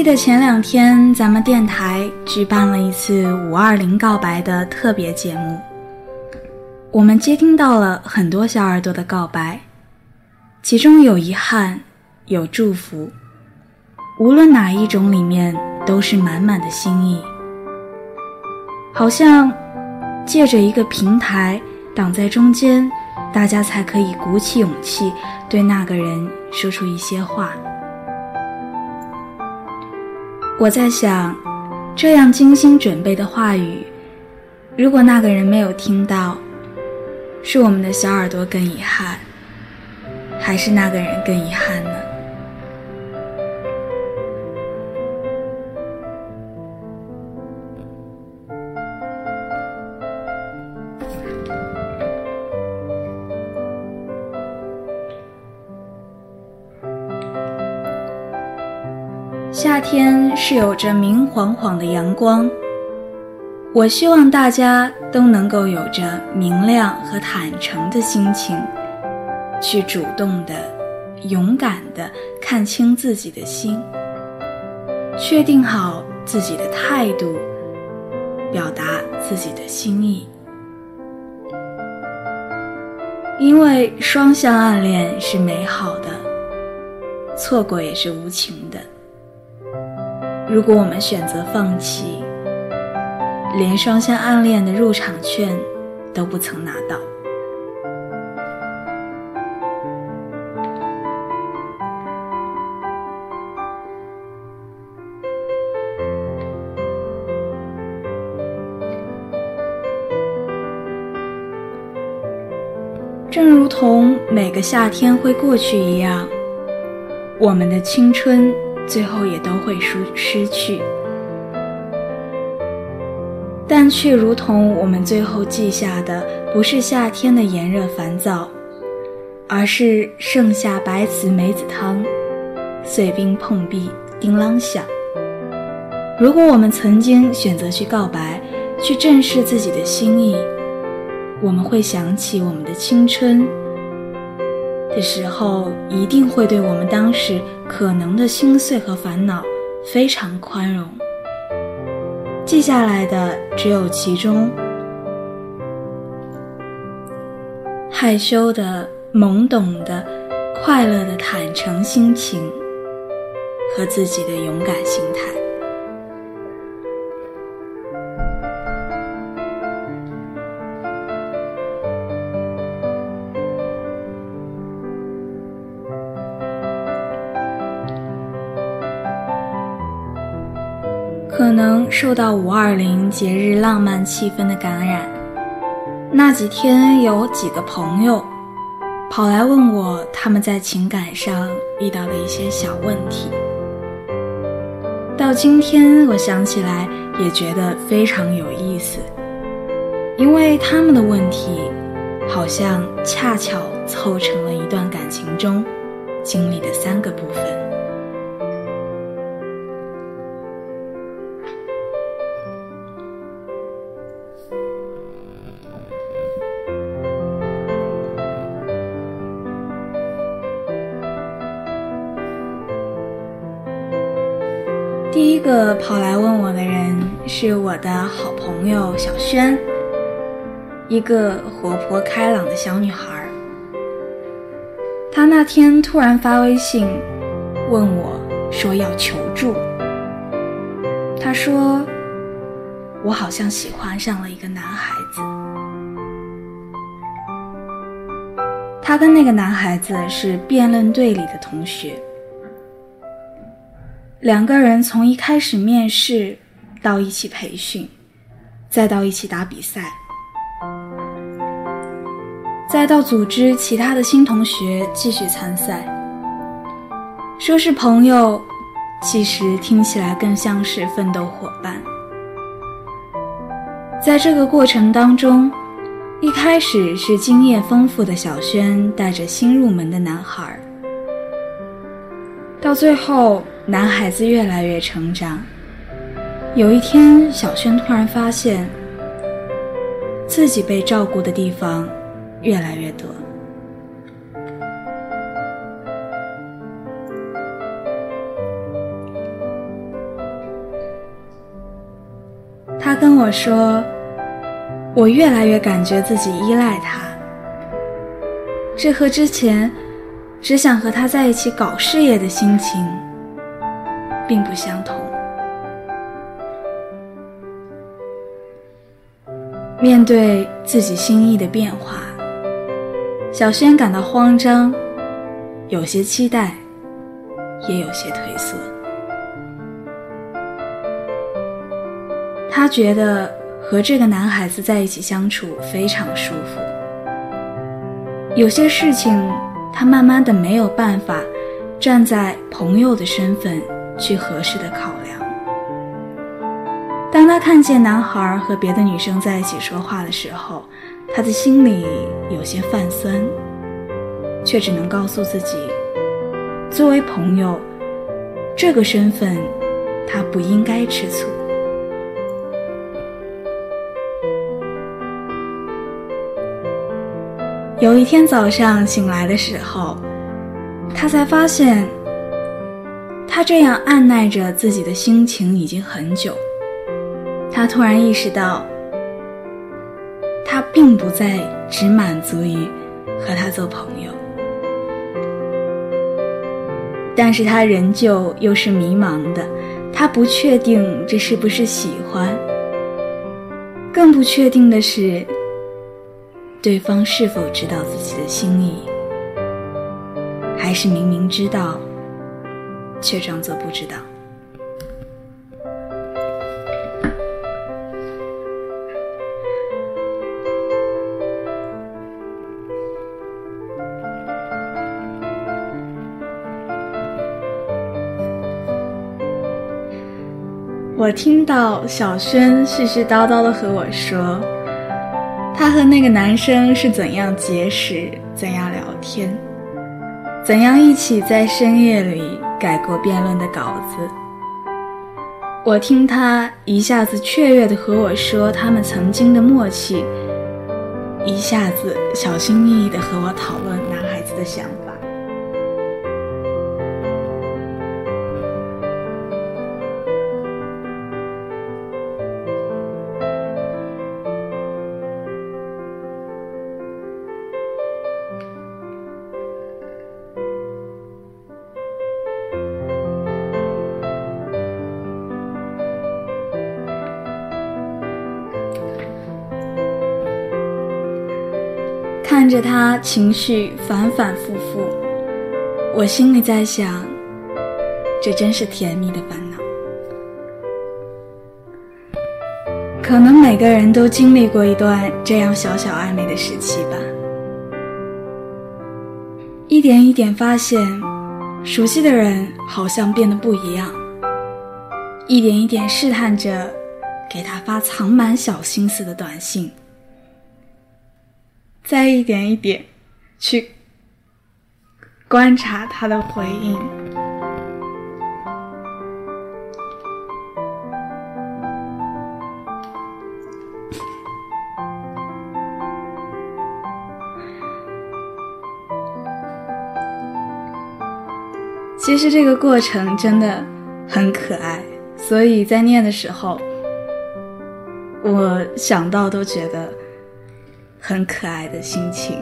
记得前两天咱们电台举办了一次五二零告白的特别节目，我们接听到了很多小耳朵的告白，其中有遗憾，有祝福，无论哪一种，里面都是满满的心意。好像借着一个平台挡在中间，大家才可以鼓起勇气对那个人说出一些话。我在想，这样精心准备的话语，如果那个人没有听到，是我们的小耳朵更遗憾，还是那个人更遗憾呢？夏天是有着明晃晃的阳光，我希望大家都能够有着明亮和坦诚的心情，去主动的、勇敢的看清自己的心，确定好自己的态度，表达自己的心意。因为双向暗恋是美好的，错过也是无情的。如果我们选择放弃，连双向暗恋的入场券都不曾拿到。正如同每个夏天会过去一样，我们的青春。最后也都会失失去，但却如同我们最后记下的，不是夏天的炎热烦躁，而是盛夏白瓷梅子汤，碎冰碰壁叮啷响。如果我们曾经选择去告白，去正视自己的心意，我们会想起我们的青春。的时候，一定会对我们当时可能的心碎和烦恼非常宽容。记下来的只有其中害羞的、懵懂的、快乐的坦诚心情和自己的勇敢心态。受到五二零节日浪漫气氛的感染，那几天有几个朋友跑来问我他们在情感上遇到的一些小问题。到今天我想起来也觉得非常有意思，因为他们的问题好像恰巧凑成了一段感情中经历的三个部分。个跑来问我的人是我的好朋友小轩，一个活泼开朗的小女孩。她那天突然发微信问我，说要求助。她说：“我好像喜欢上了一个男孩子。她跟那个男孩子是辩论队里的同学。”两个人从一开始面试，到一起培训，再到一起打比赛，再到组织其他的新同学继续参赛。说是朋友，其实听起来更像是奋斗伙伴。在这个过程当中，一开始是经验丰富的小轩带着新入门的男孩，到最后。男孩子越来越成长。有一天，小轩突然发现自己被照顾的地方越来越多。他跟我说：“我越来越感觉自己依赖他，这和之前只想和他在一起搞事业的心情并不相同。”面对自己心意的变化，小轩感到慌张，有些期待，也有些退缩。他觉得和这个男孩子在一起相处非常舒服。有些事情，他慢慢的没有办法站在朋友的身份去合适的考量。当他看见男孩和别的女生在一起说话的时候，他的心里有些泛酸，却只能告诉自己，作为朋友，这个身份他不应该吃醋。有一天早上醒来的时候，他才发现，他这样按耐着自己的心情已经很久。他突然意识到，他并不再只满足于和他做朋友，但是他仍旧又是迷茫的，他不确定这是不是喜欢，更不确定的是，对方是否知道自己的心意，还是明明知道，却装作不知道。我听到小轩絮絮叨叨的和我说，他和那个男生是怎样结识，怎样聊天，怎样一起在深夜里改过辩论的稿子。我听他一下子雀跃的和我说他们曾经的默契，一下子小心翼翼的和我讨论男孩子的想法。看着他情绪反反复复，我心里在想，这真是甜蜜的烦恼。可能每个人都经历过一段这样小小暧昧的时期吧，一点一点发现，熟悉的人好像变得不一样，一点一点试探着给他发藏满小心思的短信。再一点一点去观察他的回应。其实这个过程真的很可爱，所以在念的时候，我想到都觉得。很可爱的心情。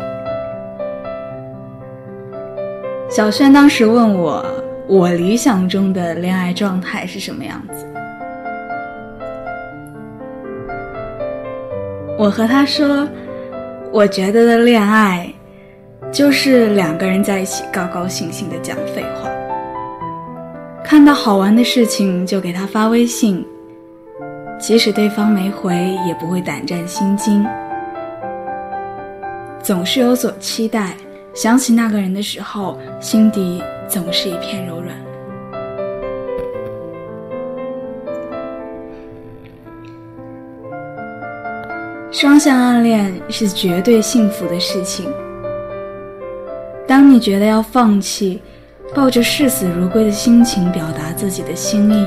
小轩当时问我，我理想中的恋爱状态是什么样子？我和他说，我觉得的恋爱，就是两个人在一起高高兴兴的讲废话，看到好玩的事情就给他发微信，即使对方没回，也不会胆战心惊。总是有所期待，想起那个人的时候，心底总是一片柔软。双向暗恋是绝对幸福的事情。当你觉得要放弃，抱着视死如归的心情表达自己的心意，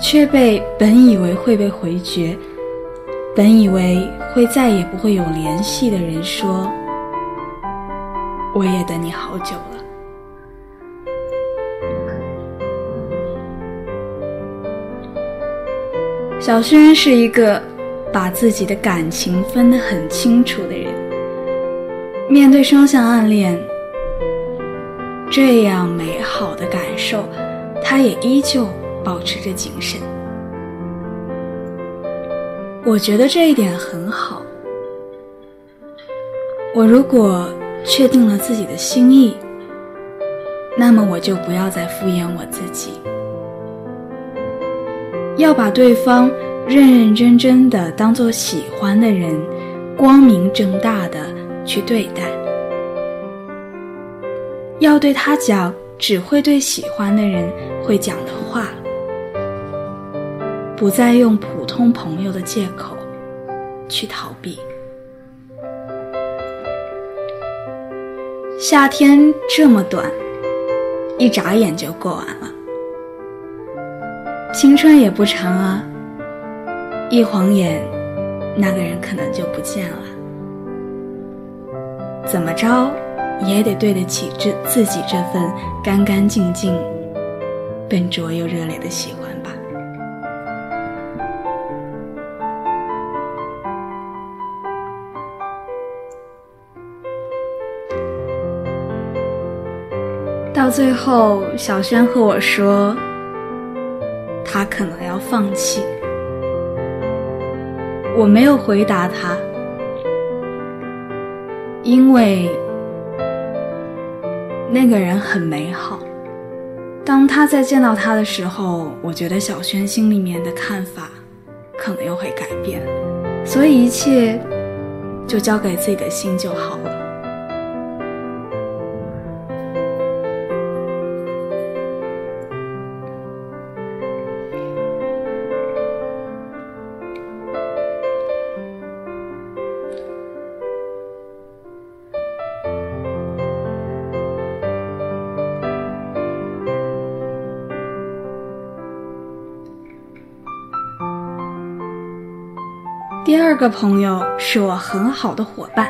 却被本以为会被回绝。本以为会再也不会有联系的人说：“我也等你好久了。”小轩是一个把自己的感情分得很清楚的人。面对双向暗恋这样美好的感受，他也依旧保持着谨慎。我觉得这一点很好。我如果确定了自己的心意，那么我就不要再敷衍我自己。要把对方认认真真的当做喜欢的人，光明正大的去对待。要对他讲只会对喜欢的人会讲的话，不再用普通朋友的借口去逃避。夏天这么短，一眨眼就过完了。青春也不长啊，一晃眼，那个人可能就不见了。怎么着，也得对得起这自己这份干干净净、笨拙又热烈的喜欢吧。最后，小轩和我说。他可能要放弃，我没有回答他，因为那个人很美好。当他再见到他的时候，我觉得小轩心里面的看法可能又会改变，所以一切就交给自己的心就好了。个朋友是我很好的伙伴，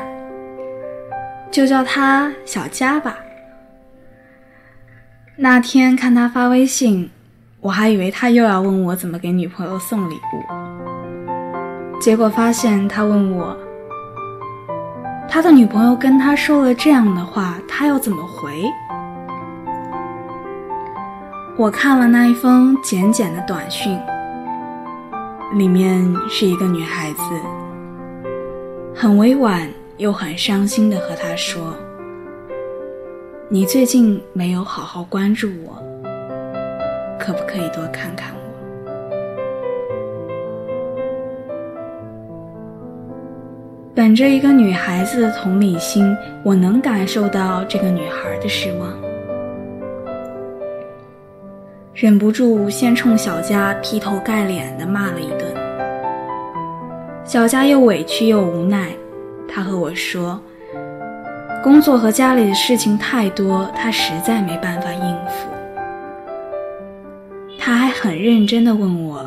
就叫他小佳吧。那天看他发微信，我还以为他又要问我怎么给女朋友送礼物，结果发现他问我，他的女朋友跟他说了这样的话，他要怎么回？我看了那一封简简的短讯。里面是一个女孩子，很委婉又很伤心的和他说：“你最近没有好好关注我，可不可以多看看我？”本着一个女孩子的同理心，我能感受到这个女孩的失望。忍不住先冲小佳劈头盖脸的骂了一顿，小佳又委屈又无奈，他和我说：“工作和家里的事情太多，他实在没办法应付。”他还很认真的问我：“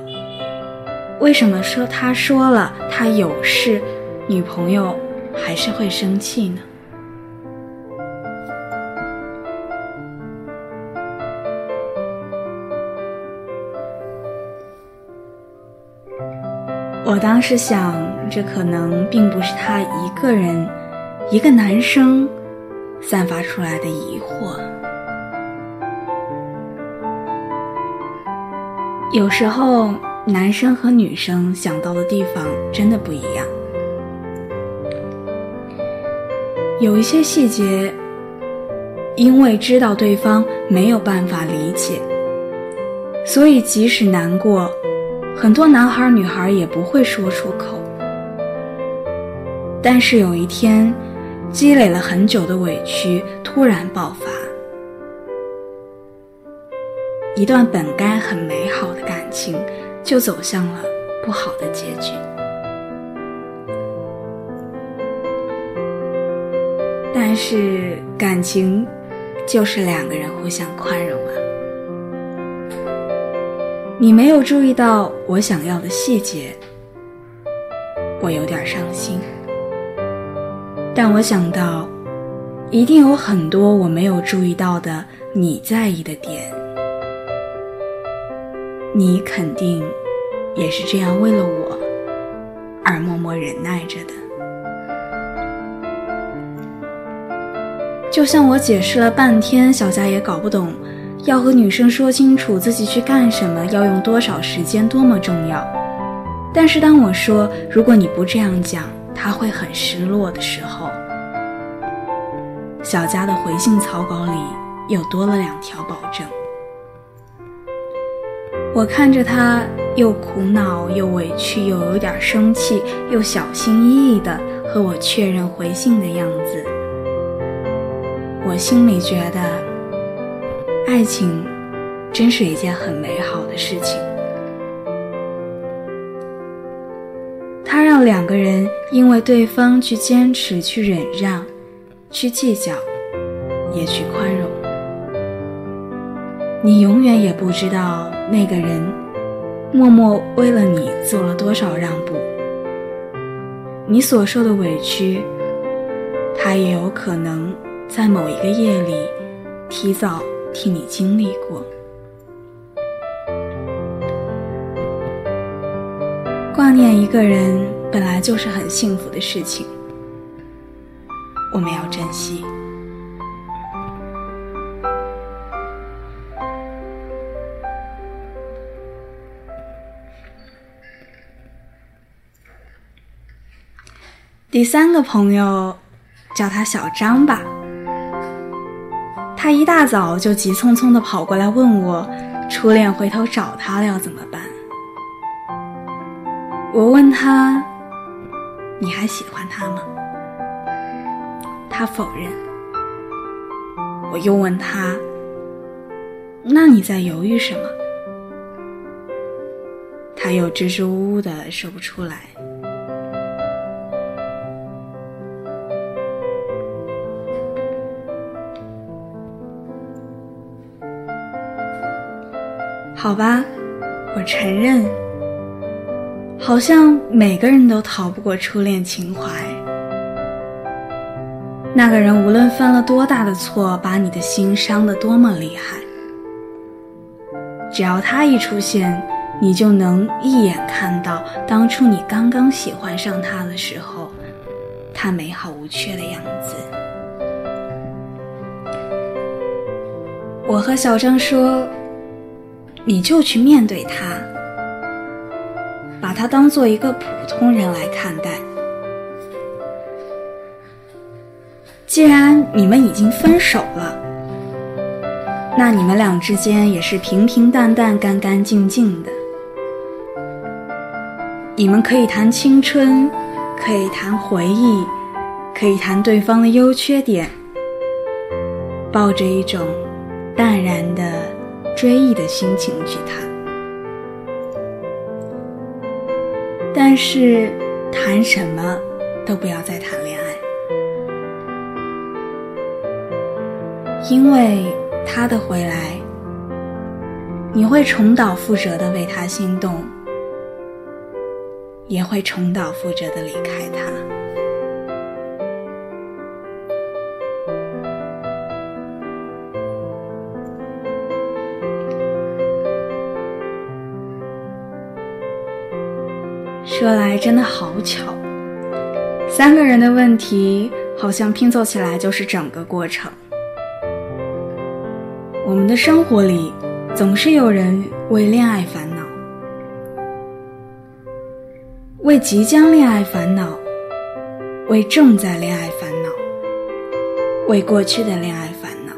为什么说他说了他有事，女朋友还是会生气呢？”我当时想，这可能并不是他一个人，一个男生散发出来的疑惑。有时候，男生和女生想到的地方真的不一样。有一些细节，因为知道对方没有办法理解，所以即使难过。很多男孩女孩也不会说出口，但是有一天，积累了很久的委屈突然爆发，一段本该很美好的感情就走向了不好的结局。但是感情就是两个人互相宽容啊。你没有注意到我想要的细节，我有点伤心。但我想到，一定有很多我没有注意到的你在意的点，你肯定也是这样为了我而默默忍耐着的。就像我解释了半天，小佳也搞不懂，要和女生说清楚自己去干什么，要用多少时间，多么重要。但是当我说如果你不这样讲，他会很失落的时候，小佳的回信草稿里又多了两条保证。我看着他又苦恼又委屈，又有点生气，又小心翼翼的和我确认回信的样子。我心里觉得，爱情真是一件很美好的事情。它让两个人因为对方去坚持、去忍让、去计较，也去宽容。你永远也不知道那个人默默为了你做了多少让步，你所受的委屈，他也有可能。在某一个夜里，提早替你经历过。挂念一个人本来就是很幸福的事情，我们要珍惜。第三个朋友，叫他小张吧。他一大早就急匆匆地跑过来问我：“初恋回头找他了要怎么办？”我问他：“你还喜欢他吗？”他否认。我又问他：“那你在犹豫什么？”他又支支吾吾的说不出来。好吧，我承认，好像每个人都逃不过初恋情怀。那个人无论犯了多大的错，把你的心伤得多么厉害，只要他一出现，你就能一眼看到当初你刚刚喜欢上他的时候，他美好无缺的样子。我和小张说。你就去面对他，把他当做一个普通人来看待。既然你们已经分手了，那你们俩之间也是平平淡淡、干干净净的。你们可以谈青春，可以谈回忆，可以谈对方的优缺点，抱着一种淡然的。追忆的心情去谈，但是谈什么都不要再谈恋爱，因为他的回来，你会重蹈覆辙的为他心动，也会重蹈覆辙的离开他。说来真的好巧，三个人的问题好像拼凑起来就是整个过程。我们的生活里总是有人为恋爱烦恼，为即将恋爱烦恼，为正在恋爱烦恼，为过去的恋爱烦恼。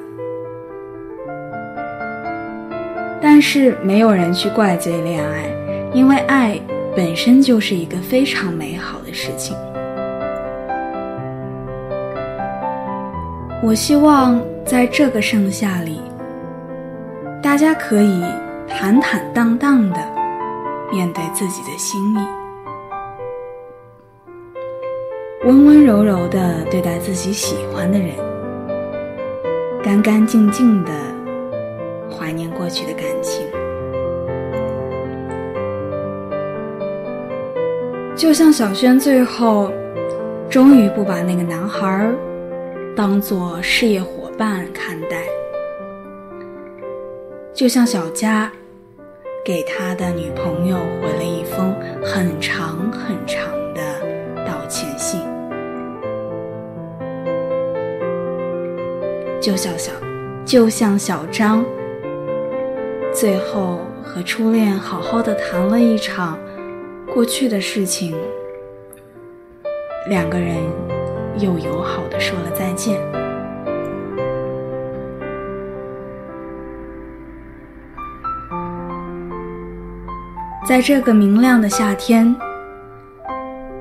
但是没有人去怪罪恋爱，因为爱。本身就是一个非常美好的事情。我希望在这个盛夏里，大家可以坦坦荡荡的面对自己的心意，温温柔柔的对待自己喜欢的人，干干净净的怀念过去的感情。就像小轩最后终于不把那个男孩当做事业伙伴看待，就像小佳给他的女朋友回了一封很长很长的道歉信。就像小，就像小张，最后和初恋好好的谈了一场过去的事情，两个人又友好的说了再见。在这个明亮的夏天，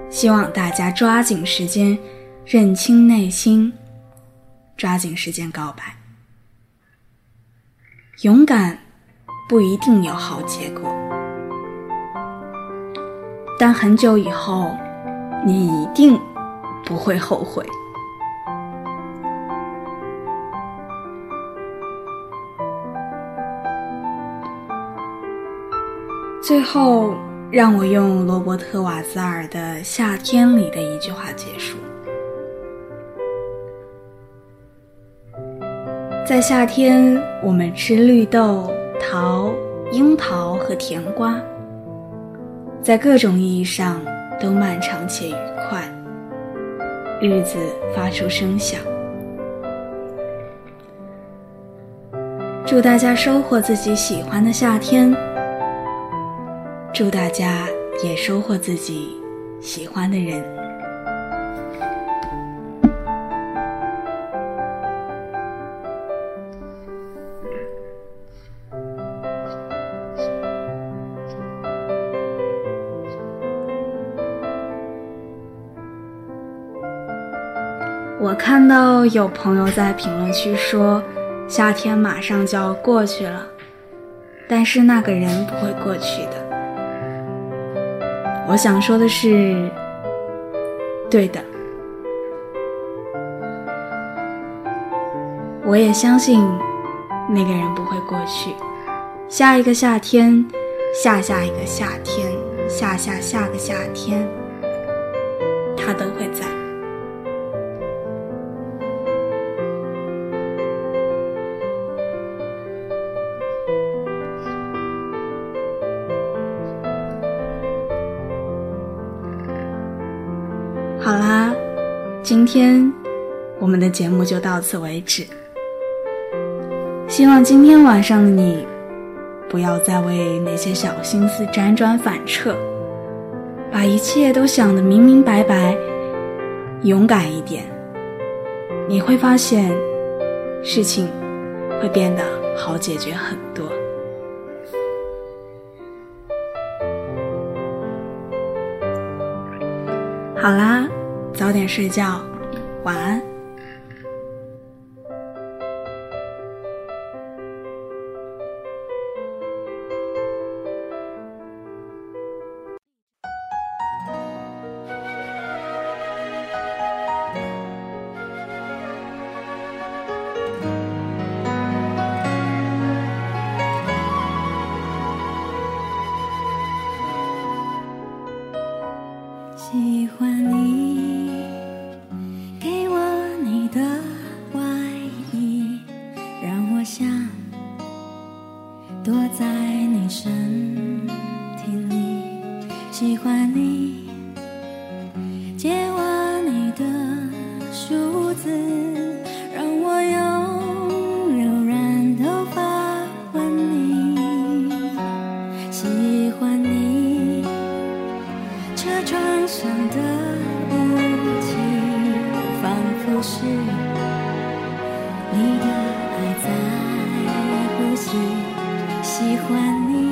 希望大家抓紧时间认清内心，抓紧时间告白。勇敢不一定有好结果，但很久以后，你一定不会后悔。最后，让我用罗伯特·瓦兹尔的《夏天》里的一句话结束：在夏天，我们吃绿豆、桃、樱桃和甜瓜，在各种意义上都漫长且愉快，日子发出声响。祝大家收获自己喜欢的夏天。祝大家也收获自己喜欢的人。有朋友在评论区说，夏天马上就要过去了，但是那个人不会过去的。我想说的是，对的，我也相信那个人不会过去。下一个夏天，下下一个夏天，下下下个夏天，他都会在。我们的节目就到此为止。希望今天晚上的你，不要再为那些小心思辗转反侧，把一切都想得明明白白，勇敢一点，你会发现，事情会变得好解决很多。好啦。早点睡觉，晚安。墙上的雾气仿佛是你的爱在呼吸喜欢你。